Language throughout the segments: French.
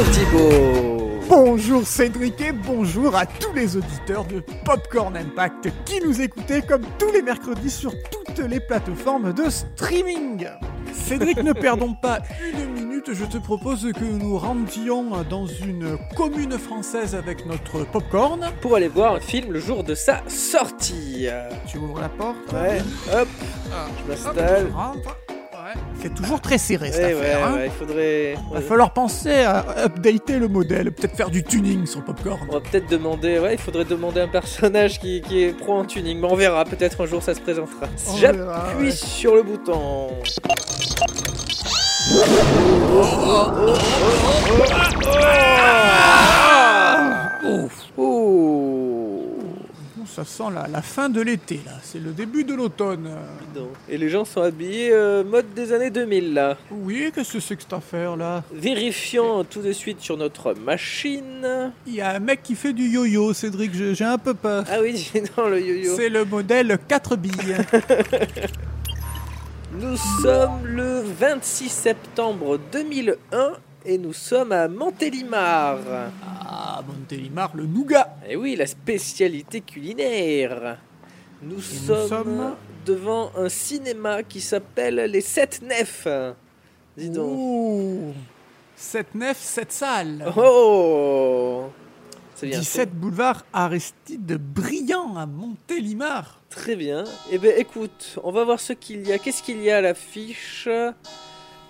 Bonjour Thibaut. Bonjour Cédric et bonjour à tous les auditeurs de Popcorn Impact qui nous écoutaient comme tous les mercredis sur toutes les plateformes de streaming. Cédric, ne perdons pas une minute, je te propose que nous rendions dans une commune française avec notre popcorn. Pour aller voir un film le jour de sa sortie. Tu ouvres la porte Ouais, hop, Ah, je m'installe. C'est toujours très serré cette Ouais, affaire. ouais, hein. ouais, il faudrait. Va falloir penser à updater le modèle, peut-être faire du tuning sur le popcorn. On va peut-être demander, ouais, il faudrait demander un personnage qui, qui est pro en tuning, mais on verra, peut-être un jour ça se présentera. On J'appuie ouais. sur le bouton. Ouh. Ça sent la, la fin de l'été là, c'est le début de l'automne. Et les gens sont habillés euh, mode des années 2000 là. Oui, qu'est-ce que c'est que cette affaire là Vérifions tout de suite sur notre machine. Il y a un mec qui fait du yo-yo, Cédric, j'ai j'ai un peu peur. Ah oui, dis donc le yo-yo. C'est le modèle 4 billes. Nous sommes le 26 septembre 2001 et nous sommes à Montélimar. ah, Montélimar, le nougat. Et oui, la spécialité culinaire. Nous, nous sommes, sommes- devant un cinéma qui s'appelle Les Sept Nefs. Dis donc. Ouh. 7 nefs, 7 salles. Oh C'est bien. 17 boulevard Aristide Brillant à Montélimar. Très bien. Eh bien, écoute, on va voir ce qu'il y a. Qu'est-ce qu'il y a à l'affiche?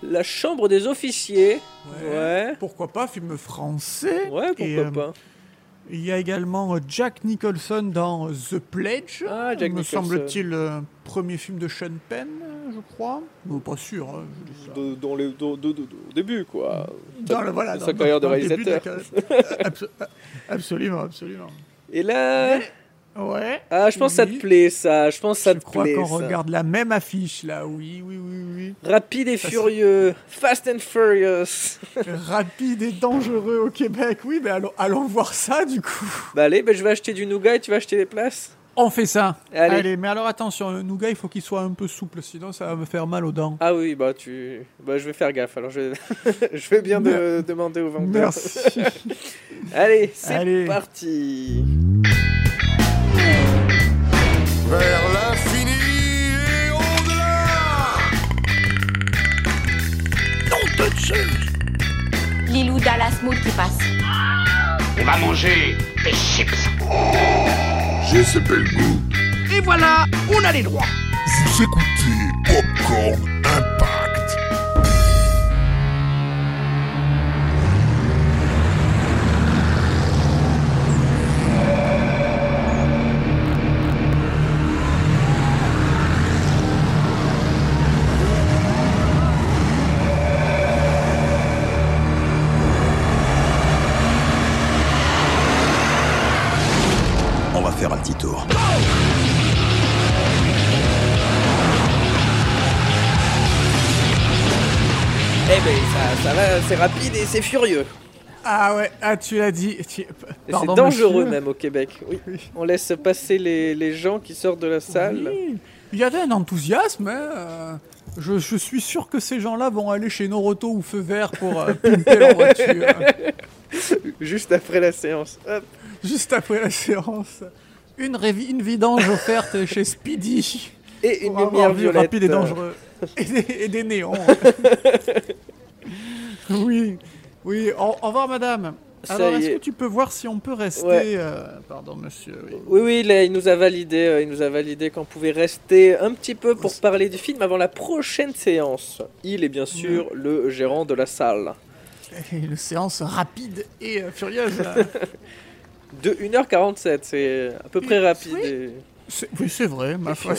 La chambre des officiers. Ouais. Pourquoi pas, film français. Ouais, pourquoi Et, euh, pas. Il y a également euh, Jack Nicholson dans euh, The Pledge. Ah, Jack me semble-t-il, euh, premier film de Sean Penn, je crois. Mais pas sûr. hein, je dis ça. De- dans les, de- de- au début, quoi. Dans le, voilà, dans- carrière de dans début réalisateur. Abso- absolument, absolument. Et là. Ouais. Ah, je pense que ça te plaît, ça. Je pense que ça Je te crois plaît. qu'on regarde la même affiche là, oui, oui, oui, oui. Rapide et Ça, furieux. Fast and Furious. Rapide et dangereux au Québec, oui, mais allons, allons voir ça du coup. bah, allez, bah, je vais acheter du nougat et tu vas acheter les places. On fait ça. Allez. mais alors attention, le nougat, il faut qu'il soit un peu souple, sinon ça va me faire mal aux dents. Ah oui, bah, tu. Bah, je vais faire gaffe. Alors, je, je vais bien de- demander au vendeur. Merci. Allez, c'est parti. Vers l'infini et au-delà. Lilou Dallas Mood qui passe. On va manger des chips. J'ai ce bel goût. Et voilà, on a les droits. Vous écoutez Popcorn ça, va, c'est rapide et c'est furieux. Ah ouais, ah tu l'as dit. Tu- C'est dangereux monsieur. même au Québec. Oui. On laisse passer les, les gens qui sortent de la salle. Oui, Il y avait un enthousiasme. hein, euh, Je, je suis sûr que ces gens-là vont aller chez Noroto ou Feu Vert pour euh, pimper leur voiture. Juste après la séance. Hop. Juste après la séance. Une, une vidange offerte chez Speedy. Et une lumière violette. rapide et dangereux. Et des, et des néons. oui, oui. Au, au revoir, madame. Ça Alors, est-ce est. que tu peux voir si on peut rester Ouais. euh, Pardon, monsieur. oui. Oui, oui, là, il nous a validé, euh, il nous a validé qu'on pouvait rester un petit peu pour parler du film avant la prochaine séance. Il est bien sûr le gérant de la salle. Et une séance rapide et euh, furieuse. De 1h47, c'est à peu près rapide. Oui. et- C'est- oui, vrai, ma foi.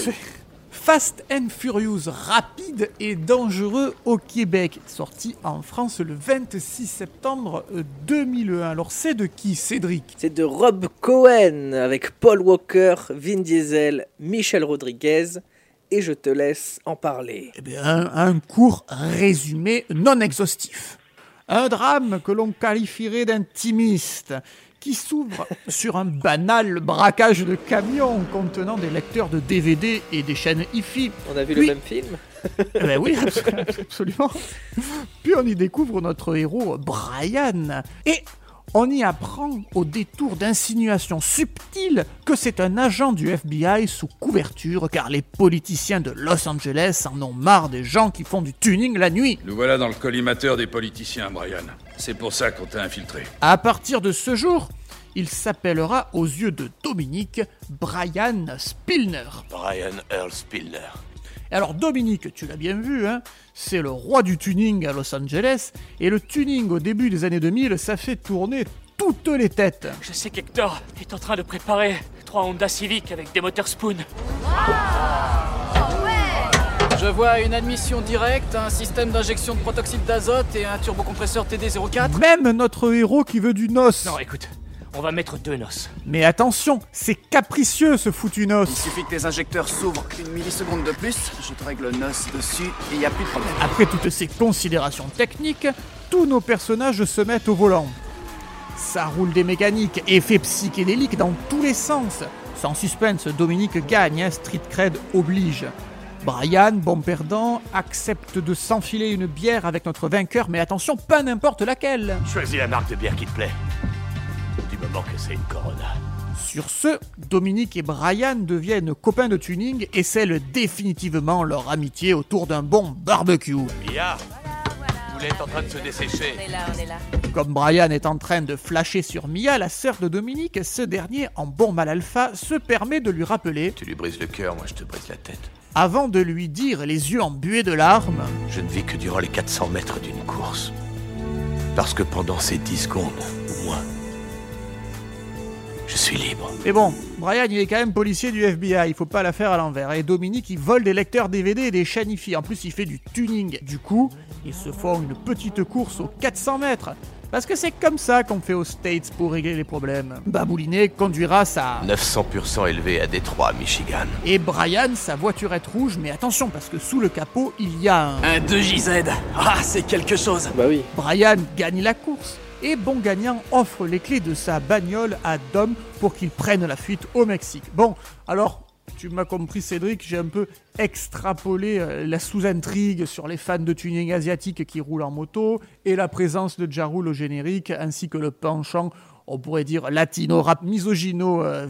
Fast and Furious, rapide et dangereux au Québec, sorti en France le 26 septembre euh, 2001. Alors c'est de qui, Cédric? C'est de Rob Cohen avec Paul Walker, Vin Diesel, Michel Rodriguez. Et je te laisse en parler. Eh bien, un, un court résumé non exhaustif. Un drame que l'on qualifierait d'intimiste, qui s'ouvre sur un banal braquage de camion contenant des lecteurs de DVD et des chaînes hi-fi. On a vu Puis- le même film Eh ben oui, absolument. Puis on y découvre notre héros Brian. Et on y apprend au détour d'insinuations subtiles que c'est un agent du FBI sous couverture car les politiciens de Los Angeles en ont marre des gens qui font du tuning la nuit. Nous voilà dans le collimateur des politiciens, Brian. C'est pour ça qu'on t'a infiltré. À partir de ce jour, il s'appellera aux yeux de Dominique Brian Spillner. Brian Earl Spillner. Alors Dominique, tu l'as bien vu, hein, c'est le roi du tuning à Los Angeles, et le tuning au début des années 2000, ça fait tourner toutes les têtes. Je sais qu'Hector est en train de préparer trois Honda Civic avec des moteurs Spoon. Je vois une admission directe, un système d'injection de protoxyde d'azote et un turbocompresseur TD04. Même notre héros qui veut du noce. Non, écoute, on va mettre deux noces. Mais attention, c'est capricieux ce foutu Il noce. suffit que tes injecteurs s'ouvrent une milliseconde de plus, je te règle le noce dessus et y a plus de problème. Après toutes ces considérations techniques, tous nos personnages se mettent au volant. Ça roule des mécaniques, effets psychédéliques dans tous les sens. Sans suspense, Dominique gagne, hein, Street Cred oblige. Brian, bon perdant, accepte de s'enfiler une bière avec notre vainqueur, mais attention, pas n'importe laquelle. Choisis la marque de bière qui te plaît. Du moment que c'est une Corona. Sur ce, Dominique et Brian deviennent copains de tuning et scellent définitivement leur amitié autour d'un bon barbecue. Mia Poulet est en train de se dessécher. On est là, on est là. Comme Brian est en train de flasher sur Mia, la sœur de Dominique, ce dernier, en bon mal alpha, se permet de lui rappeler, Tu lui brises le cœur, moi je te brise la tête. avant de lui dire les yeux embués de larmes, Je ne vis que durant les 400 mètres d'une course. Parce que pendant ces 10 secondes, ou moins, je suis libre. Mais bon, Brian il est quand même policier du FBI, il faut pas la faire à l'envers. Et Dominique il vole des lecteurs DVD et des chaînes En plus il fait du tuning. Du coup, ils se font une petite course aux 400 mètres. Parce que c'est comme ça qu'on fait aux States pour régler les problèmes. Baboulinet conduira sa... 900% élevé à Détroit, Michigan. Et Brian sa voiturette rouge, mais attention parce que sous le capot il y a un... Un 2JZ Ah, c'est quelque chose Bah oui. Brian gagne la course et bon gagnant offre les clés de sa bagnole à Dom pour qu'il prenne la fuite au Mexique. Bon, alors, tu m'as compris Cédric, j'ai un peu extrapolé euh, la sous-intrigue sur les fans de tuning asiatique qui roulent en moto et la présence de Jarul au générique ainsi que le penchant on pourrait dire latino rap misogyno euh,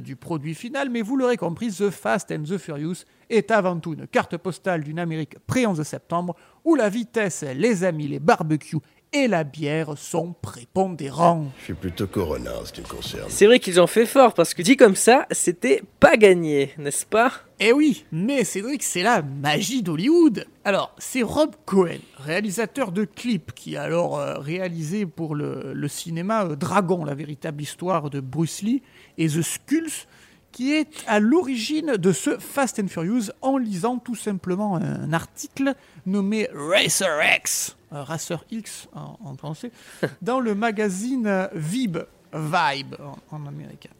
du produit final, mais vous l'aurez compris, The Fast and the Furious est avant tout une carte postale d'une Amérique pré-11 septembre où la vitesse, les amis, les barbecues et la bière sont prépondérants. Je suis plutôt Corona en ce qui me concerne. C'est vrai qu'ils ont fait fort parce que dit comme ça, c'était pas gagné, n'est-ce pas? Eh oui, mais Cédric, c'est la magie d'Hollywood. Alors, c'est Rob Cohen, réalisateur de clips, qui a alors euh, réalisé pour le, le cinéma euh, Dragon, la véritable histoire de Bruce Lee, et The Skulls, qui est à l'origine de ce Fast and Furious en lisant tout simplement un article nommé Racer X, Racer X en, français, dans le magazine euh, Vib, Vibe en, en américain.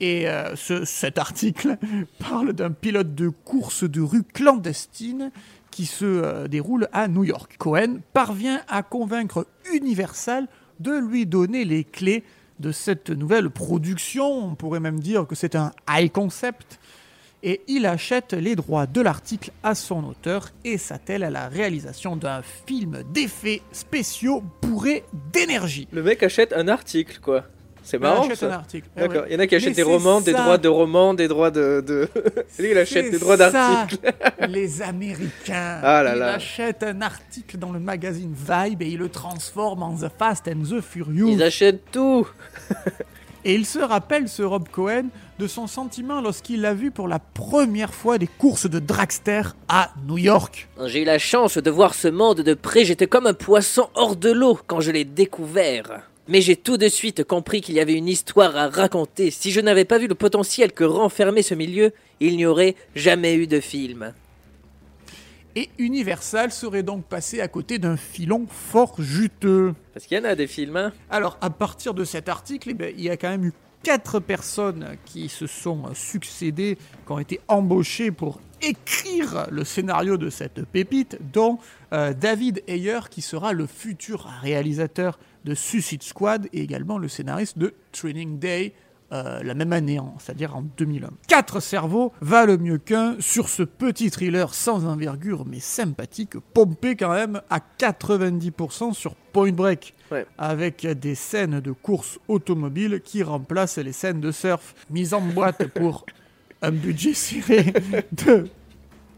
Et euh, ce- cet article parle d'un pilote de course de rue clandestine qui se euh, déroule à New York. Cohen parvient à convaincre Universal de lui donner les clés de cette nouvelle production. On pourrait même dire que c'est un high concept. Et il achète les droits de l'article à son auteur et s'attelle à la réalisation d'un film d'effets spéciaux bourré d'énergie. Le mec achète un article, quoi. C'est Il marrant achète ça. un article. Eh D'accord. Il y en a qui achètent des romans, des droits de romans, des droits de. de... Lui, il achète des droits d'articles. les Américains. Ah là il là. achète un article dans le magazine Vibe et il le transforme en The Fast and the Furious. Ils achètent tout. Et il se rappelle, ce Rob Cohen, de son sentiment lorsqu'il l'a vu pour la première fois des courses de dragster à New York. J'ai eu la chance de voir ce monde de près, j'étais comme un poisson hors de l'eau quand je l'ai découvert. Mais j'ai tout de suite compris qu'il y avait une histoire à raconter. Si je n'avais pas vu le potentiel que renfermait ce milieu, il n'y aurait jamais eu de film. Et Universal serait donc passé à côté d'un filon fort juteux. Parce qu'il y en a des films, hein. Alors, à partir de cet article, eh ben, il y a quand même eu quatre personnes qui se sont succédées, qui ont été embauchées pour écrire le scénario de cette pépite, dont euh, David Ayer, qui sera le futur réalisateur de Suicide Squad et également le scénariste de Training Day, euh, la même année, en- c'est-à-dire en 2001. Quatre cerveaux valent mieux qu'un sur ce petit thriller sans envergure mais sympathique, pompé quand même à 90% sur Point Break, Ouais. avec des scènes de course automobile qui remplacent les scènes de surf, mises en boîte pour un budget serré de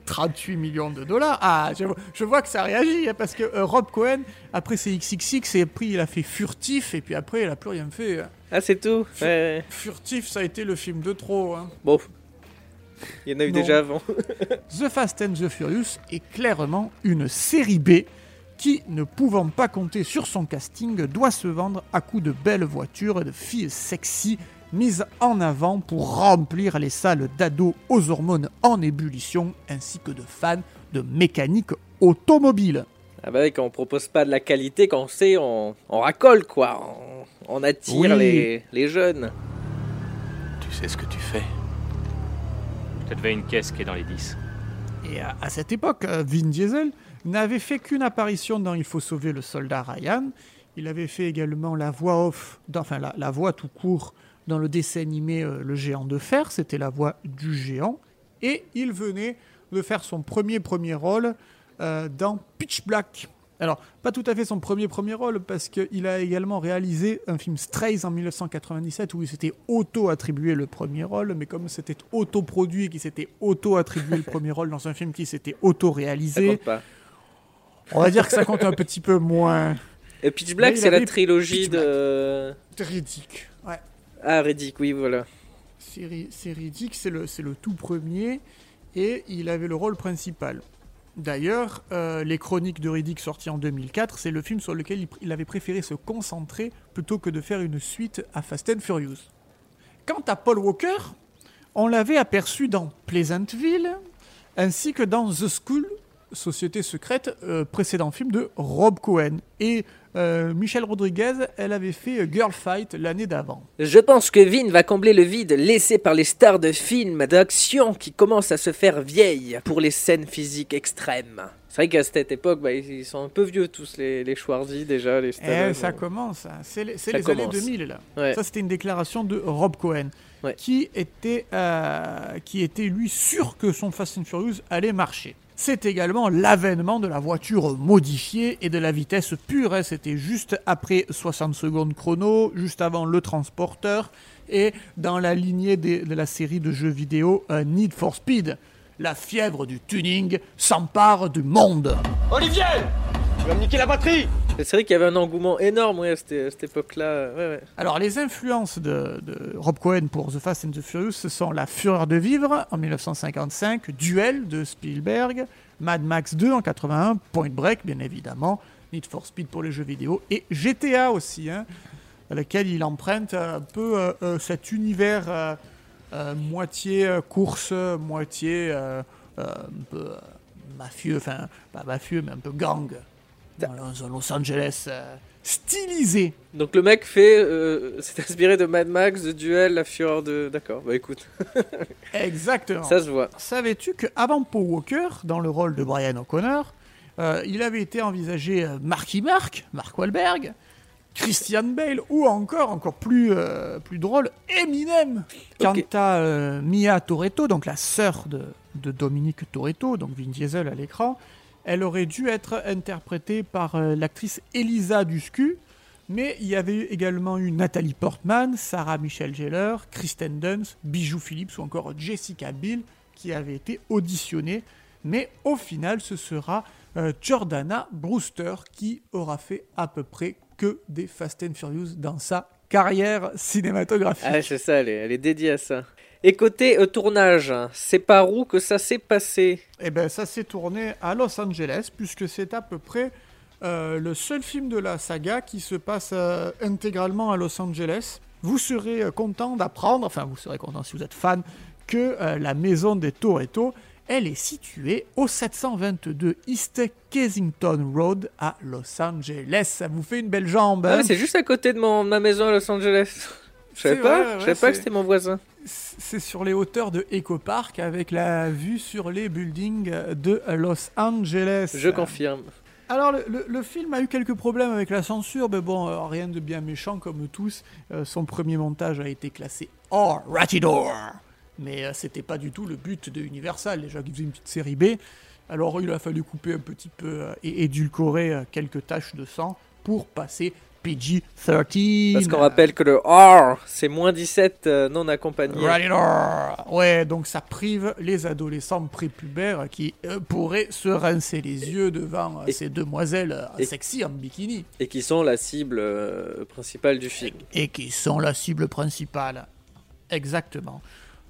38 millions de dollars. Ah, je, je vois que ça réagit, hein, parce que euh, Rob Cohen, après ses XXX, et il a fait Furtif, et puis après il a plus rien fait. hein. Ah, c'est tout ouais. Furtif, ça a été le film de trop. hein. Bon. Il y en a eu Non. déjà avant. The Fast and the Furious est clairement une série B qui, ne pouvant pas compter sur son casting, doit se vendre à coups de belles voitures et de filles sexy mises en avant pour remplir les salles d'ados aux hormones en ébullition ainsi que de fans de mécanique automobile. Ah bah oui, quand on propose pas de la qualité, quand on sait, on, on racole quoi. On, on attire Oui. les, les jeunes. Tu sais ce que tu fais Je te devais une caisse qui est dans les 10. Et à, à cette époque, euh, Vin Diesel n'avait fait qu'une apparition dans Il faut sauver le soldat Ryan. Il avait fait également la voix off, enfin la, la voix tout court dans le dessin animé euh, Le géant de fer, c'était la voix du géant. Et il venait de faire son premier premier rôle euh, dans Pitch Black. Alors, pas tout à fait son premier premier rôle, parce qu'il a également réalisé un film Strays en 1997 où il s'était auto-attribué le premier rôle, mais comme c'était auto-produit et qu'il s'était auto-attribué le premier rôle dans un film qui s'était auto-réalisé, on va dire que ça compte un petit peu moins. Et Pitch Black, c'est la trilogie Pitch de. Riddick. Ouais. Ah, Reddick, oui, voilà. C'est ri- c'est le, le tout premier, et il avait le rôle principal. D'ailleurs, euh, les chroniques de Riddick sorties en 2004, c'est le film sur lequel il avait préféré se concentrer plutôt que de faire une suite à Fast and Furious. Quant à Paul Walker, on l'avait aperçu dans Pleasantville, ainsi que dans The School, Société secrète, euh, précédent film de Rob Cohen. Et euh, Michelle Rodriguez, elle avait fait euh, Girl Fight l'année d'avant. Je pense que Vin va combler le vide laissé par les stars de films d'action qui commencent à se faire vieilles pour les scènes physiques extrêmes. C'est vrai qu'à cette époque, bah, ils sont un peu vieux tous, les, les Schwarzy déjà, les Eh, Stallone. ça commence, hein. c'est les, les commence. années 2000 là. Ouais. Ça c'était une déclaration de Rob Cohen, Ouais. qui était, euh, qui était lui sûr que son Fast and Furious allait marcher. C'est également l'avènement de la voiture modifiée et de la vitesse pure. hein. C'était juste après 60 secondes chrono, juste avant le transporteur, et dans la lignée de la série de jeux vidéo euh, Need for Speed. La fièvre du tuning s'empare du monde. Olivier Tu vas me niquer la batterie C'est vrai qu'il y avait un engouement énorme à cette, époque-là. Ouais. Alors, les influences de, Rob Cohen pour The Fast and the Furious, ce sont La Fureur de Vivre en 1955, Duel de Spielberg, Mad Max 2 en 81, Point Break bien évidemment, Need for Speed pour les jeux vidéo, et GTA aussi, hein, à laquelle il emprunte un peu euh, euh, cet univers euh, euh, moitié euh, course, moitié euh, euh, un peu euh, mafieux, enfin pas mafieux mais un peu gang, dans Los- Los Angeles euh, stylisé. Donc le mec fait, euh, s'est inspiré de Mad Max, de Duel, La Fureur de... D'accord, bah écoute, Exactement. ça se voit. Savais-tu qu'avant Paul Walker, dans le rôle de Brian O'Connor, euh, il avait été envisagé euh, Marky Mark, Mark Wahlberg, Christian Bale ou encore, encore plus, euh, plus drôle, Eminem. Quant Ok. à euh, Mia Toretto, donc la sœur de, de Dominique Toretto, donc Vin Diesel à l'écran, elle aurait dû être interprétée par euh, l'actrice Elisa Duscu, mais il y avait également eu Nathalie Portman, Sarah Michelle Gellar, Kristen Dunst, Bijou Phillips ou encore Jessica Biel qui avaient été auditionnées. Mais au final, ce sera euh, Jordana Brewster qui aura fait à peu près que des Fast and Furious dans sa carrière cinématographique. Ah, c'est ça, elle est dédiée à ça. Et côté euh, tournage, c'est par où que ça s'est passé Eh ben, ça s'est tourné à Los Angeles, puisque c'est à peu près euh, le seul film de la saga qui se passe euh, intégralement à Los Angeles. Vous serez content d'apprendre, enfin vous serez content si vous êtes fan, que la maison des Toretto, elle est située au 722 East Kensington Road à Los Angeles. Ça vous fait une belle jambe, Ah, hein c'est juste à côté de mon, ma maison à Los Angeles. Je savais pas, vrai, je savais pas que c'était mon voisin. C'est sur les hauteurs de Echo Park avec la vue sur les buildings de Los Angeles. Je confirme. Alors, le, le- le film a eu quelques problèmes avec la censure, mais bon, euh, rien de bien méchant comme tous. Euh, son premier montage a été classé hors rated R. Mais euh, c'était pas du tout le but de Universal, déjà qu'ils faisaient une petite série B. Alors, il a fallu couper un petit peu euh, et édulcorer quelques taches de sang pour passer PG-13. Parce qu'on rappelle que le R, c'est moins 17 euh, non accompagné. Ouais, donc ça prive les adolescents prépubères qui euh, pourraient se rincer les yeux devant euh, Et- ces demoiselles euh, et- sexy en bikini. Et qui sont la cible principale du film. et qui sont la cible principale. Exactement.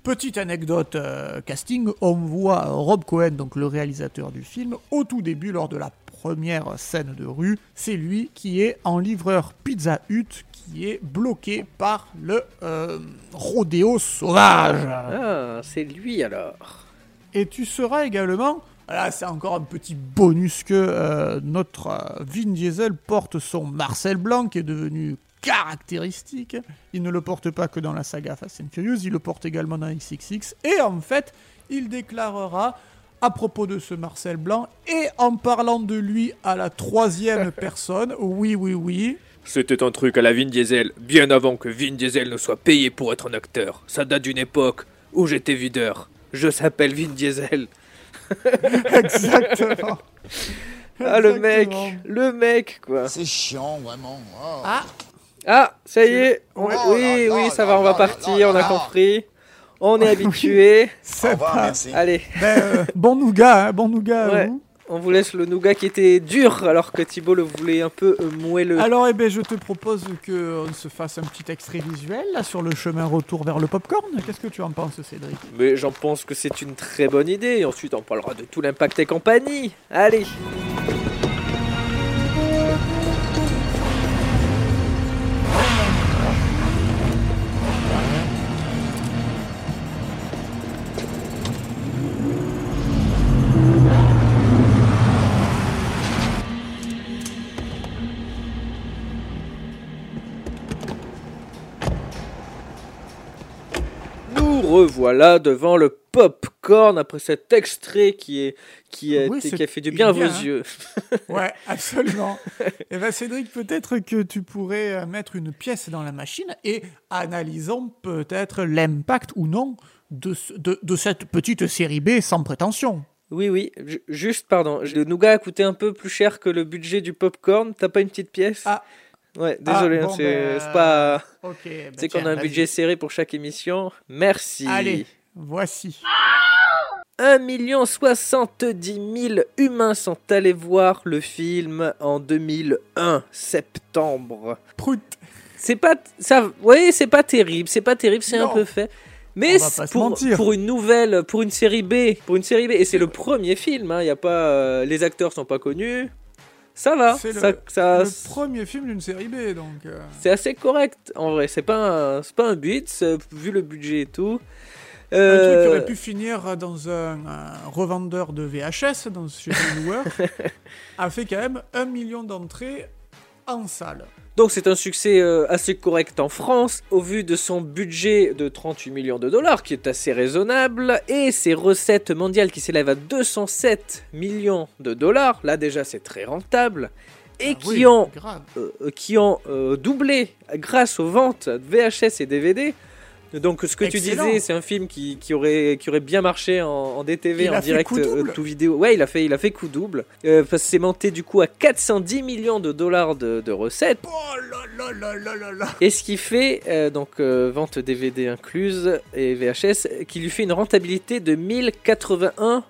Petite anecdote casting, on voit Rob Cohen, donc le réalisateur du film, au tout début lors de la première scène de rue. C'est lui qui est en livreur Pizza Hut, qui est bloqué par le euh, rodéo sauvage. Ah, c'est lui alors. Et tu seras également, là c'est encore un petit bonus que euh, notre euh, Vin Diesel porte son Marcel Blanc qui est devenu caractéristique. Il ne le porte pas que dans la saga Fast and Furious, il le porte également dans XXX. Et en fait, il déclarera à propos de ce Marcel Blanc et en parlant de lui à la troisième personne, oui, oui, oui, C'était un truc à la Vin Diesel, bien avant que Vin Diesel ne soit payé pour être un acteur. Ça date d'une époque où j'étais videur. Je s'appelle Vin Diesel. exactement. Ah, le mec, le mec, quoi. C'est chiant, vraiment. Oh. Ah, Ah, ça y est. on- Oh oui, oui, ça va, on va partir, on a compris. On est habitué. c'est Au revoir, merci. Allez, Ben, euh, bon nougat, hein, bon nougat à Ouais. vous. on vous laisse le nougat qui était dur alors que Thibaut le voulait un peu euh, moelleux. Alors, eh ben, je te propose qu'on se fasse un petit extrait visuel là, sur le chemin retour vers le popcorn. Qu'est-ce que tu en penses, Cédric? Mais j'en pense que c'est une très bonne idée. Et ensuite, on parlera de tout l'impact et compagnie. Allez. Revoilà devant le popcorn après cet extrait qui, est, qui, a, Oui, été- c'est qui a fait du bien à vos hein. yeux. Ouais, absolument. eh ben, Cédric, peut-être que tu pourrais euh, mettre une pièce dans la machine et analysons peut-être l'impact ou non de, de, de cette petite série B sans prétention. Oui, oui, ju- juste, pardon, le nougat a coûté un peu plus cher que le budget du popcorn. T'as pas une petite pièce? Ah. Ouais, désolé, Ah, hein, bon, c'est ben, pas. Ok. ben C'est qu'on a un budget serré pour chaque émission. Merci. Allez, voici. 1 070 000 humains sont allés voir le film en 2001, septembre. Prout. C'est pas ça, c'est pas terrible, c'est pas terrible, c'est un peu fait. Mais pour, pour une nouvelle, pour une série B, pour une série B, et c'est le premier film, hein, y a pas, euh, les acteurs sont pas connus, ça va, C'est le- ça, ça- le premier film d'une série B, donc. euh, c'est assez correct en vrai, c'est pas, un- c'est pas un but, c'est- vu le budget et tout. Un truc Euh, qui aurait pu finir dans un, un revendeur de VHS dans, chez Viewer a fait quand même un million d'entrées en salle. Donc c'est un succès euh, assez correct en France au vu de son budget de 38 millions de dollars qui est assez raisonnable et ses recettes mondiales qui s'élèvent à 207 millions de dollars. Là déjà c'est très rentable et Ah qui oui, ont grave. euh, qui ont euh, doublé grâce aux ventes de VHS et DVD. Donc ce que Excellent. tu disais, c'est un film qui, qui aurait, qui aurait bien marché en, en DTV, Il en direct, euh, tout vidéo. Ouais, il a fait, il a fait coup double. Euh, parce que c'est monté du coup à 410 millions de dollars de, de recettes. Oh là là là là là là Et ce qui fait, euh, donc euh, vente DVD incluse et VHS, qui lui fait une rentabilité de 1081%.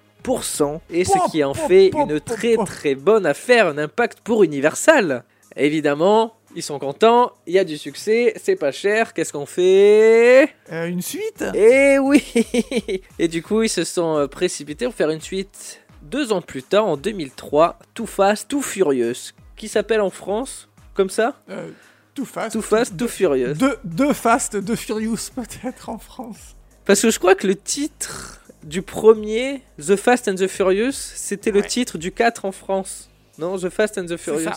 Et ce qui en fait une très très bonne affaire, un impact pour Universal. Évidemment, ils sont contents, il y a du succès, c'est pas cher, qu'est-ce qu'on fait? Euh, Une suite? Eh oui Et du coup, ils se sont euh, précipités pour faire une suite deux ans plus tard, en 2003, Too Fast, Too Furious, qui s'appelle en France comme ça? Euh, Too Fast. Too Fast, Too Furious. Deux, deux Fast, deux Furious peut-être en France. Parce que je crois que le titre du premier, The Fast and the Furious, c'était le titre du 4 en France. Non, The Fast and the Furious.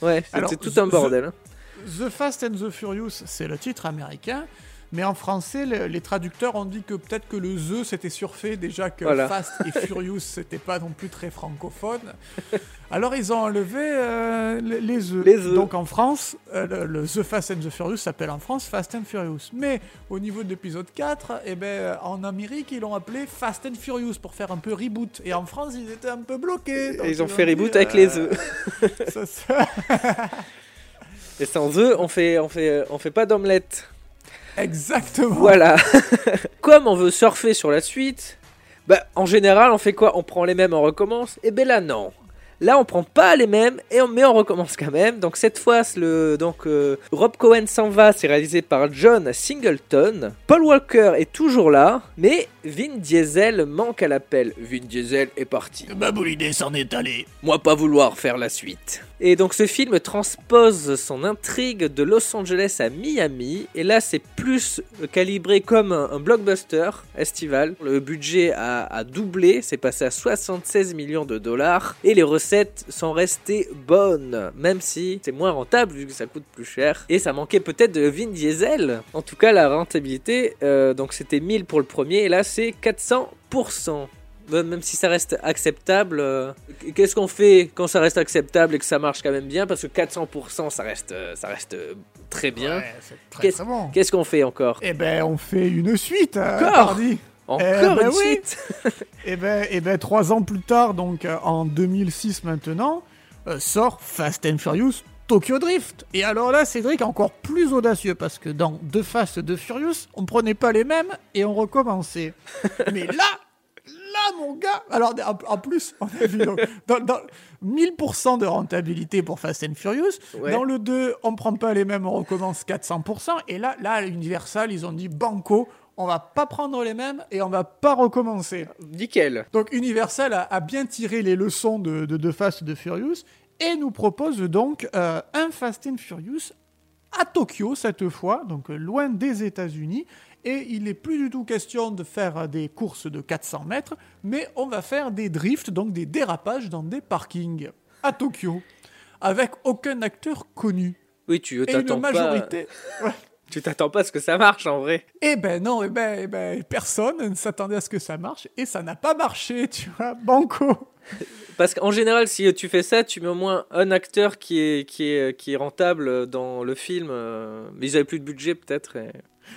Ouais, c'était tout un bordel. The Fast and the Furious, c'est le titre américain. Mais en français, le- les traducteurs ont dit que peut-être que le The s'était surfait déjà que Voilà. Fast et Furious c'était pas non plus très francophone. Alors ils ont enlevé euh, les, The. Les The. Donc en France, euh, le, le The Fast and the Furious s'appelle en France Fast and Furious. Mais au niveau de l'épisode 4, eh ben, euh, en Amérique, ils l'ont appelé Fast and Furious pour faire un peu reboot. Et en France, ils étaient un peu bloqués. Ils ont fait reboot avec les œufs. ça, ça- Et sans œufs, on fait, on fait, on fait pas d'omelette. Exactement. Voilà. Comme on veut surfer sur la suite, bah, en général, on fait quoi? On prend les mêmes, on recommence Et ben là, non. Là, on prend pas les mêmes, et on, mais on recommence quand même. Donc cette fois, c'est le donc euh, Rob Cohen s'en va, c'est réalisé par John Singleton. Paul Walker est toujours là, mais Vin Diesel manque à l'appel. Vin Diesel est parti. Ma boule s'en est allée. Moi pas vouloir faire la suite. Et donc ce film transpose son intrigue de Los Angeles à Miami. Et là c'est plus calibré comme un, blockbuster estival. Le budget a, a doublé, c'est passé à 76 millions de dollars. Et les recettes sont restées bonnes. Même si c'est moins rentable vu que ça coûte plus cher. Et ça manquait peut-être de Vin Diesel. En tout cas la rentabilité, euh, donc c'était 1000 pour le premier. Et là c'est 400%. Euh, Même si ça reste acceptable, euh, qu'est-ce qu'on fait quand ça reste acceptable et que ça marche quand même bien? Parce que 400%, ça reste, euh, ça reste euh, très bien. Ouais, Qu'est-ce bon. qu'on fait encore? Eh ben, on fait une suite. euh, Encore? Pardi. Encore Eh ben une oui. suite? Et ben, et ben, trois ans plus tard, donc euh, en 2006 maintenant, euh, sort Fast and Furious Tokyo Drift. Et alors là, Cédric encore plus audacieux parce que dans deux Fast, deux Furious, on prenait pas les mêmes et on recommençait. Mais là, là, mon gars, alors en, en plus, on a vu donc, dans, dans 1000% de rentabilité pour Fast and Furious. Ouais. Dans le 2, on prend pas les mêmes, on recommence 400%. Et là, là, à Universal, ils ont dit banco. On va pas prendre les mêmes et on va pas recommencer. Nickel. Donc Universal a, a bien tiré les leçons de, de, de Fast de Furious et nous propose donc euh, un Fast and Furious à Tokyo cette fois, donc loin des États-Unis. Et il n'est plus du tout question de faire des courses de 400 mètres, mais on va faire des drifts, donc des dérapages dans des parkings à Tokyo, avec aucun acteur connu. Oui, tu t'attends pas. majorité. Ouais. Tu t'attends pas à ce que ça marche en vrai. Eh ben non, eh ben, eh ben, personne ne s'attendait à ce que ça marche, et ça n'a pas marché, tu vois, banco. Parce qu'en général, si tu fais ça, tu mets au moins un acteur qui est, qui est, qui est rentable dans le film. euh, Mais ils avaient plus de budget peut-être. et-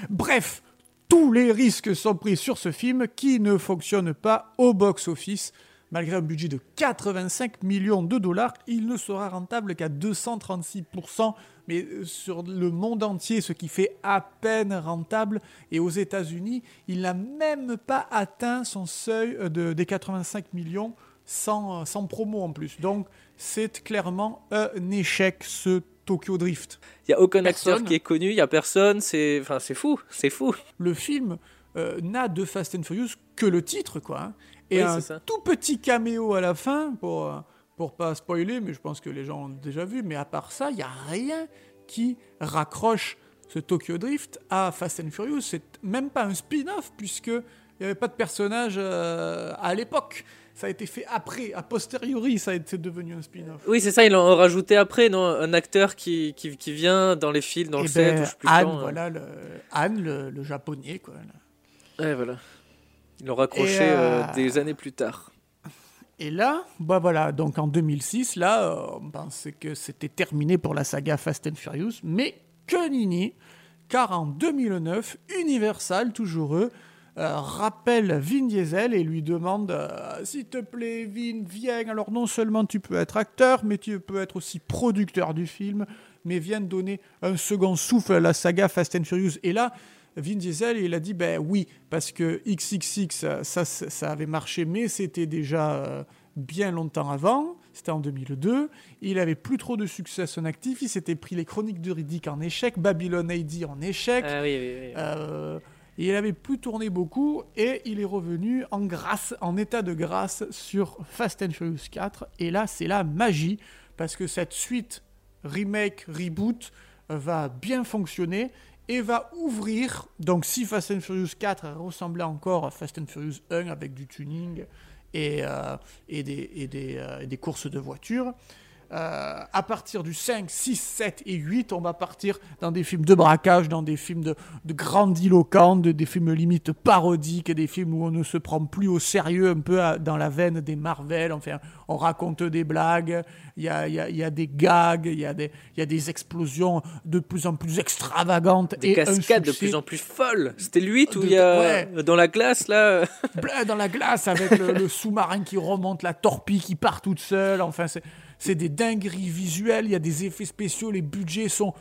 Bref, tous les risques sont pris sur ce film qui ne fonctionne pas au box-office. Malgré un budget de 85 millions de dollars, il ne sera rentable qu'à 236%, mais euh, sur le monde entier, ce qui fait à peine rentable. Et aux États-Unis, il n'a même pas atteint son seuil euh, de, des 85 millions sans, euh, sans promo en plus. Donc, c'est clairement un échec, ce Tokyo Drift. Il y a aucun Personne. acteur qui est connu, il y a personne. C'est, enfin, c'est fou, c'est fou. le film euh, n'a de Fast and Furious que le titre, quoi. hein. Et Oui, un ça. tout petit caméo à la fin, pour, euh, pour pas spoiler, mais je pense que les gens l'ont déjà vu. Mais à part ça, il n'y a rien qui raccroche ce Tokyo Drift à Fast and Furious. C'est même pas un spin-off, puisque il n'y avait pas de personnage euh, à l'époque. Ça a été fait après, a posteriori, ça a été devenu un spin-off. Oui, c'est ça, ils l'ont rajouté après, non Un acteur qui, qui, qui vient dans les films, dans Et le 7, ben, sais plus Anne, hein. voilà, le, Anne, le, le japonais, quoi. là. Ouais, voilà. Ils l'ont raccroché euh, euh, des années plus tard. Et là, bah voilà, donc en 2006, là, euh, on pensait que c'était terminé pour la saga Fast and Furious, mais que nini, car en 2009, Universal, toujours eux, euh, rappelle Vin Diesel et lui demande euh, S'il te plaît, Vin, viens. Alors, non seulement tu peux être acteur, mais tu peux être aussi producteur du film, mais viens donner un second souffle à la saga Fast and Furious. Et là, Vin Diesel, il a dit ben oui, parce que XXX, ça, ça, avait marché, mais c'était déjà euh, bien longtemps avant. C'était en 2002. Il avait plus trop de succès à son actif. Il s'était pris les chroniques de Riddick en échec, Babylon AD en échec. Ah oui, oui, oui. Euh, il avait plus tourné beaucoup et il est revenu en grâce, en état de grâce sur Fast and Furious 4. Et là, c'est la magie parce que cette suite remake, reboot euh, va bien fonctionner et va ouvrir. Donc, si Fast and Furious 4 ressemblait encore à Fast and Furious 1 avec du tuning et, euh, euh, et des courses de voitures, euh, à partir du 5, 6, 7 et 8, on va partir dans des films de braquage, dans des films de, de grandiloquents, de- des films limite parodiques, des films où on ne se prend plus au sérieux, un peu à- dans la veine des Marvel. Enfin, on raconte des blagues, il y a, il y a- il y a des gags, il y, a des- il y a des explosions de plus en plus extravagantes. Des et cascades de plus en plus folles. C'était le 8 où il y a ouais. dans la glace là. Dans la glace avec le, le sous-marin qui remonte, la torpille qui part toute seule. Enfin, c'est, c'est des dingueries visuelles. Il y a des effets spéciaux. Les budgets sont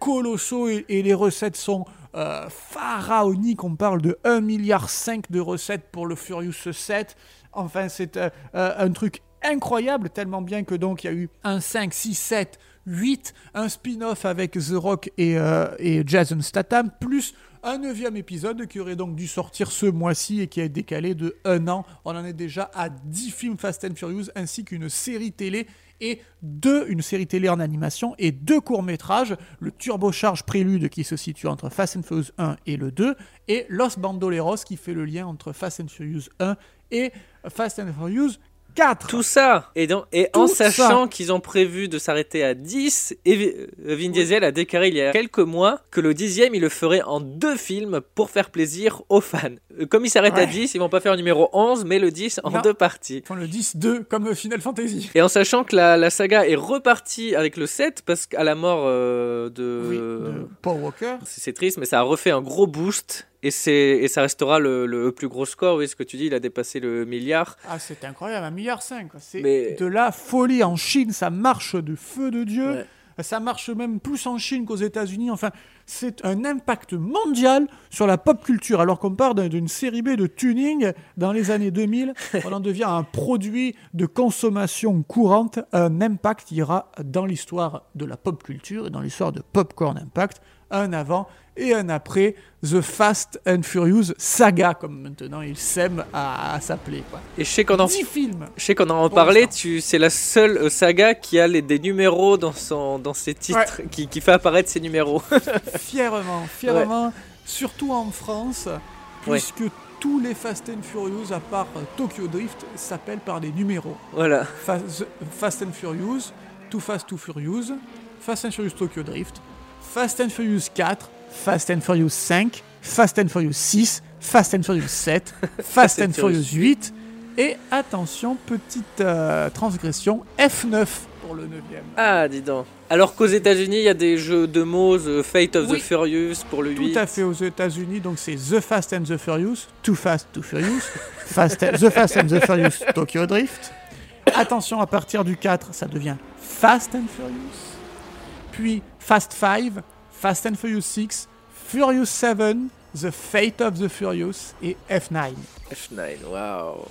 colossaux et, les recettes sont euh, pharaoniques. On parle de 1,5 milliard de recettes pour le Furious 7. Enfin, c'est euh, euh, un truc incroyable, tellement bien que donc il y a eu un 5, 6, 7, 8, un spin-off avec The Rock et, et Jason Statham, plus un neuvième épisode qui aurait donc dû sortir ce mois-ci et qui a été décalé de un an. On en est déjà à 10 films Fast and Furious ainsi qu'une série télé et deux, une série télé en animation et deux courts-métrages, le Turbocharge Prélude qui se situe entre Fast and Furious 1 et le 2 et Los Bandoleros qui fait le lien entre Fast and Furious 1 et Fast and Furious 4. Tout ça. Et, dans- et en sachant qu'ils ont prévu de s'arrêter à 10, et euh, Vin Diesel a déclaré il y a quelques mois que le dixième, il le ferait en deux films pour faire plaisir aux fans. Euh, Comme il s'arrête à Ouais. 10, ils vont pas faire le numéro 11, mais le 10 en Non. deux parties. Enfin, le 10-2 comme Final Fantasy. Et en sachant que la, la saga est repartie avec le 7, parce qu'à la mort euh, de... Oui, de Paul Walker. C'est triste, mais ça a refait un gros boost. Et, et ça restera le, le plus gros score, oui, ce que tu dis, il a dépassé le milliard. Ah, c'est incroyable, un milliard cinq. C'est Mais- de la folie en Chine, ça marche de feu de Dieu. Ouais. Ça marche même plus en Chine qu'aux États-Unis. Enfin, c'est un impact mondial sur la pop culture. Alors qu'on part d'un- d'une série B de tuning dans les années 2000, on en devient un produit de consommation courante. Un impact ira dans l'histoire de la pop culture et dans l'histoire de Popcorn Impact. Un avant et un après The Fast and Furious Saga, comme maintenant il s'aime à, à s'appeler. Et je sais qu'on en 10 films Je sais qu'on en parlait, tu, c'est la seule euh, saga qui a les, des numéros dans, son, dans ses titres, qui, qui fait apparaître ses numéros. fièrement, fièrement, surtout en France, puisque tous les Fast and Furious, à part euh, Tokyo Drift, s'appellent par des numéros. voilà. Fa- Fast and Furious, Too Fast, Too Furious, Fast and Furious Tokyo Drift, Fast and Furious 4, Fast and Furious 5, Fast and Furious 6, Fast and Furious 7, Fast and Furious 8, et attention, petite euh, transgression, F9 pour le 9ème. Ah, dis donc. Alors qu'aux États-Unis, il y a des jeux de mots, The Fate of Oui. the Furious pour le 8. Tout à fait aux États-Unis, donc c'est The Fast and the Furious, Too Fast, Too Furious, Fast and- The Fast and the Furious, Tokyo Drift. Attention, à partir du 4, ça devient Fast and Furious. Puis Fast 5, Fast and Furious 6, Furious 7, The Fate of the Furious et F9. F9, waouh.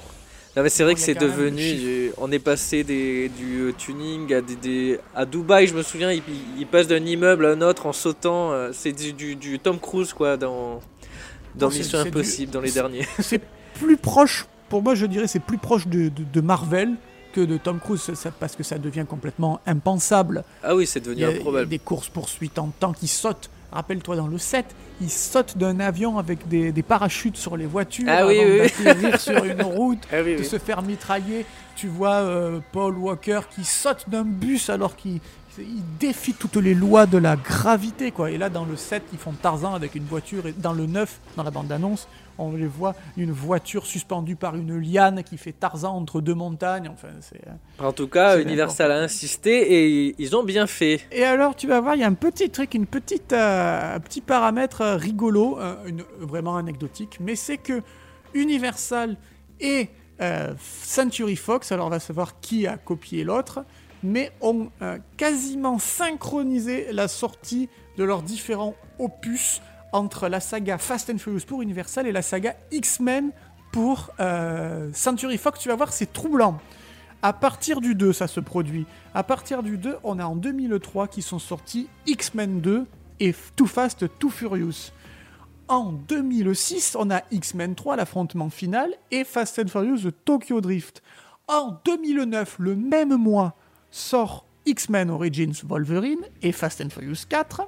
Non mais c'est vrai que c'est devenu, du- on est passé des, du euh, tuning à des, des- à Dubaï, je me souviens, il, il passe d'un immeuble à un autre en sautant, euh, c'est du, du, du Tom Cruise quoi dans dans Mission Impossible dans les derniers. C'est plus proche, pour moi je dirais, c'est plus proche de, de- de Marvel que de Tom Cruise, ça- parce que ça devient complètement impensable. Ah oui, c'est Il devenu il improbable. des courses-poursuites en temps qui sautent. Rappelle-toi dans le 7, ils sautent d'un avion avec des, des parachutes sur les voitures Ah oui, sur une route, Ah oui, de se faire mitrailler. Tu vois euh, Paul Walker qui saute d'un bus alors qu'il il défie toutes les lois de la gravité. quoi. Et là, dans le 7, ils font Tarzan avec une voiture. Et dans le 9, dans la bande-annonce, on les voit une voiture suspendue par une liane qui fait Tarzan entre deux montagnes. Enfin, c'est... En tout cas, Universal a insisté et ils ont bien fait. Et alors, tu vas voir, il y a un petit truc, une petite, euh, un petit paramètre euh, rigolo, euh, une- vraiment anecdotique, mais c'est que Universal et euh, Century Fox, alors on va savoir qui a copié l'autre, mais ont euh, quasiment synchronisé la sortie de leurs différents opus entre la saga Fast and Furious pour Universal et la saga X-Men pour euh, Century Fox. Tu vas voir, c'est troublant. À partir du 2, ça se produit. À partir du 2, on a en 2003 qui sont sortis X-Men 2 et Too Fast, Too Furious. En 2006, on a X-Men 3, l'affrontement final, et Fast and Furious Tokyo Drift. En 2009, le même mois, sort X-Men Origins Wolverine et Fast and Furious 4.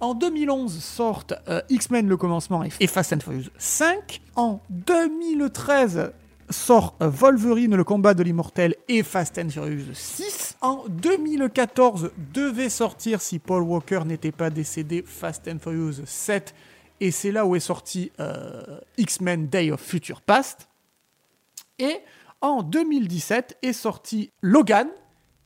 En 2011 sortent euh, X-Men le commencement et, Fast and Furious 5. En 2013 sort euh, Wolverine le combat de l'immortel et Fast and Furious 6. En 2014 devait sortir, si Paul Walker n'était pas décédé, Fast and Furious 7. Et c'est là où est sorti euh, X-Men Day of Future Past. Et en 2017 est sorti Logan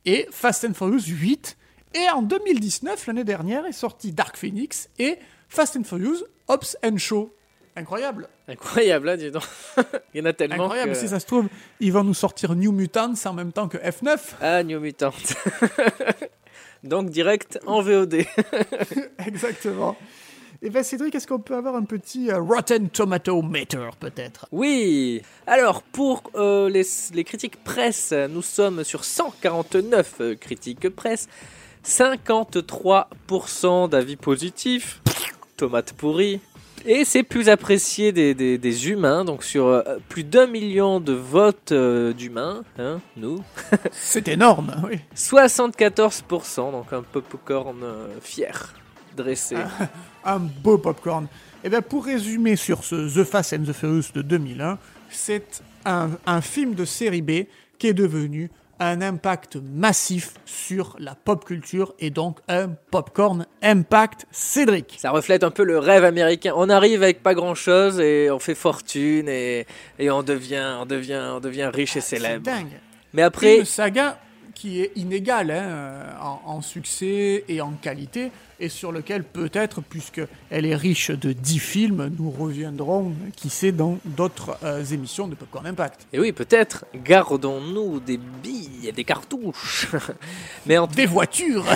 et Fast and Furious 8. Et en 2019, l'année dernière, est sorti Dark Phoenix et Fast and Furious Hobbs and Show. Incroyable. Incroyable, là, dis donc. Il y en a tellement. Incroyable, que- si ça se trouve, ils vont nous sortir New Mutants en même temps que F9. Ah, New Mutant. Donc direct en VOD. Exactement. Et ben Cédric, est-ce qu'on peut avoir un petit euh, Rotten Tomato Meter peut-être? Oui. Alors pour euh, les, les critiques presse, nous sommes sur 149 euh, critiques presse, 53% d'avis positifs, tomate pourrie. Et c'est plus apprécié des, des- des humains, donc sur plus d'un million de votes d'humains, hein, nous. C'est énorme, oui. 74%, donc un popcorn fier, dressé. Un beau popcorn. Et bien pour résumer sur ce The Fast and the Furious de 2001, c'est un, un film de série B qui est devenu un impact massif sur la pop culture et donc un popcorn impact Cédric. Ça reflète un peu le rêve américain. On arrive avec pas grand chose et on fait fortune et, et on, devient, on, devient, on devient riche et C'est célèbre. dingue. Mais après, Une saga qui est inégale hein, euh, en, en succès et en qualité, et sur lequel peut-être, puisque elle est riche de 10 films, nous reviendrons, qui sait, dans d'autres euh, émissions de Popcorn Impact. et oui, peut-être, gardons-nous des billes, des cartouches. Mais en Des voitures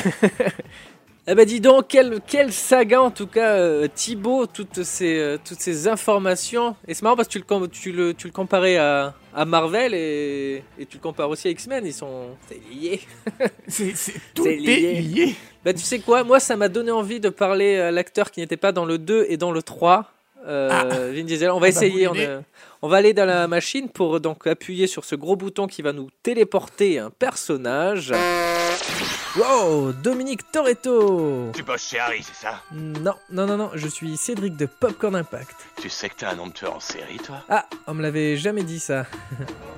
Eh ben dis donc, quelle, quelle saga en tout cas, euh, Thibaut, toutes ces, euh, toutes ces informations. Et c'est marrant parce que tu le, tu le, tu le comparais à, à Marvel et, et tu le compares aussi à X-Men, ils sont c'est lié. C'est tout C'est est lié. lié. Bah tu sais quoi, moi ça m'a donné envie de parler à l'acteur qui n'était pas dans le 2 et dans le 3. Euh, Vin Diesel. On va Ah bah, essayer. On, euh, on va aller dans la machine pour donc appuyer sur ce gros bouton qui va nous téléporter un personnage. Wow, Dominique Toretto. Tu bosses chez Harry, c'est ça? Non, non, non, non, je suis Cédric de Popcorn Impact. Tu sais que t'as un nom de tueur en série, toi? Ah, on me l'avait jamais dit ça.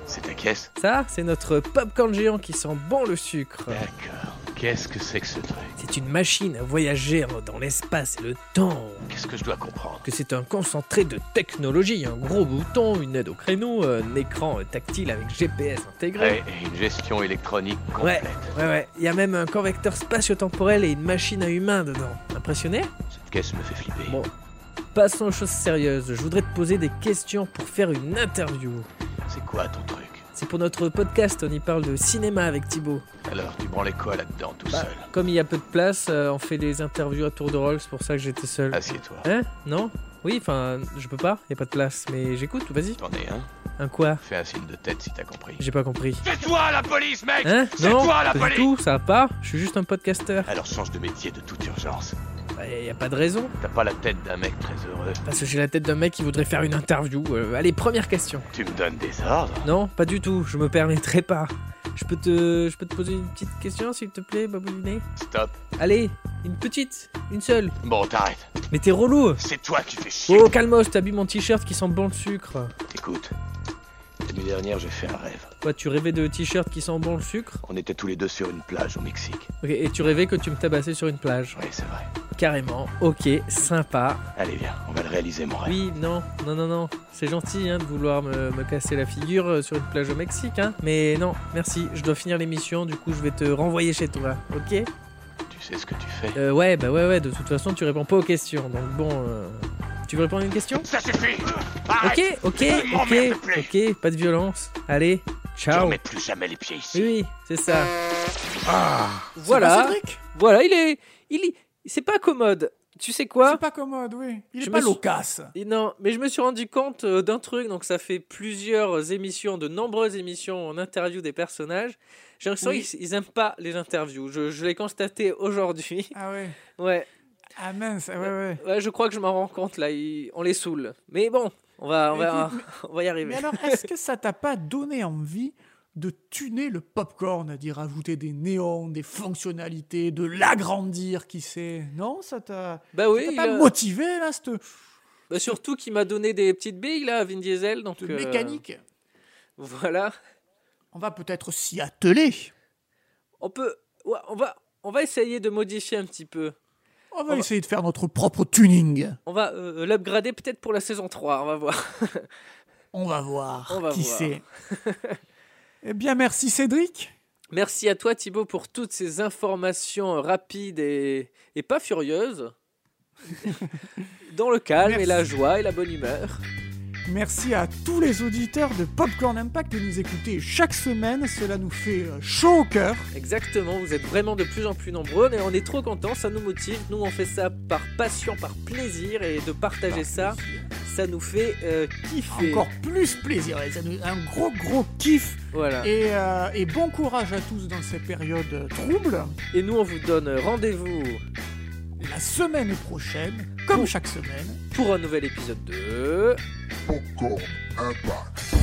C'est ta caisse? Ça, c'est notre popcorn géant qui sent bon le sucre. D'accord. Qu'est-ce que c'est que ce truc? C'est une machine à voyager dans l'espace et le temps. Qu'est-ce que je dois comprendre? Que c'est un concentré de technologie, un gros bouton, une aide au créneau, un écran tactile avec GPS intégré. Ouais, et une gestion électronique Ouais, complète. ouais, ouais. Il y a même un convecteur spatio-temporel et une machine à humains dedans. Impressionné? Cette caisse me fait flipper. Bon. Passons aux choses sérieuses. Je voudrais te poser des questions pour faire une interview. C'est quoi ton truc? C'est pour notre podcast, on y parle de cinéma avec Thibaut. Alors, tu branlais quoi là-dedans, tout Bah, seul Comme il y a peu de place, euh, on fait des interviews à tour de rôle, c'est pour ça que j'étais seul. Assieds-toi. Hein? Non? Oui, enfin, je peux pas, y a pas de place, mais j'écoute, vas-y. T'en es un Un quoi? Fais un signe de tête si t'as compris. J'ai pas compris. C'est toi la police, mec Hein? C'est Non toi la Pas police du tout, ça va pas, je suis juste un podcasteur. Alors change de métier de toute urgence. Y a pas de raison, T'as pas la tête d'un mec très heureux. parce que j'ai la tête d'un mec qui voudrait faire une interview. Euh, allez, première question. Tu me donnes des ordres? Non, pas du tout, je me permettrai pas. Je peux te, je peux te poser une petite question, s'il te plaît, Baboulinet Stop. Allez, une petite, une seule. Bon, t'arrêtes. Mais t'es relou C'est toi qui fais chier. Oh, calmos, t'as bu mon t-shirt qui sent bon le sucre. Écoute, l'année dernière, j'ai fait un rêve. Quoi, tu rêvais de t-shirt qui sent bon le sucre? On était tous les deux sur une plage au Mexique. Ok, et tu rêvais que tu me tabassais sur une plage? Oui, c'est vrai. Carrément, ok, sympa. Allez, viens, on va le réaliser, mon rêve. Oui, non, non, non, non. C'est gentil hein, de vouloir me, me casser la figure euh, sur une plage au Mexique, hein. Mais non, merci, je dois finir l'émission, du coup je vais te renvoyer chez toi, ok? Tu sais ce que tu fais? Euh, Ouais, bah ouais, ouais, de toute façon tu réponds pas aux questions, donc bon... euh, Tu veux répondre à une question Ça suffit Ok, ok, ok, plus. ok, pas de violence. Allez, Je ciao. remets plus jamais les pieds ici. Oui, oui, c'est ça. Ah Voilà. Voilà, il est... Il est... C'est pas commode. Tu sais quoi C'est pas commode, oui. Il est Je pas suis- loquace. Non, mais je me suis rendu compte euh, d'un truc, donc ça fait plusieurs émissions, de nombreuses émissions en interview des personnages. J'ai l'impression Oui. qu'ils ils aiment pas les interviews. Je, je l'ai constaté aujourd'hui. Ah ouais. Ouais, Ah mince, ouais, ouais. ouais, je crois que je m'en rends compte là. On les saoule. Mais bon, on va, on va, on va y Mais arriver. alors, est-ce que ça t'a pas donné envie de tuner le popcorn, d'y rajouter des néons, des fonctionnalités, de l'agrandir, qui sait? Non, ça t'a Bah ça oui, t'a il pas a- motivé, là, cette, bah surtout qu'il m'a donné des petites billes là, Vin Diesel. Donc cette euh, mécanique Voilà. On va peut-être s'y atteler. On peut, ouais, on va, on va essayer de modifier un petit peu. On va essayer de faire notre propre tuning. On va euh, l'upgrader peut-être pour la saison 3, on va voir. On va voir. On va qui voir. sait. eh bien, merci Cédric. Merci à toi Thibaut pour toutes ces informations rapides et, et pas furieuses. Dans le calme et la joie et la bonne humeur. Merci à tous les auditeurs de Popcorn Impact de nous écouter chaque semaine. Cela nous fait euh, chaud au cœur. Exactement, vous êtes vraiment de plus en plus nombreux et on est trop contents, ça nous motive. Nous on fait ça par passion, par plaisir et de partager ça, ça nous fait euh, kiffer. Encore plus plaisir. et ça nous- Un gros, gros kiff. Voilà. Et, euh, et bon courage à tous dans ces périodes troubles. Et nous on vous donne rendez-vous la semaine prochaine, comme chaque semaine, pour un nouvel épisode de Popcorn Impact.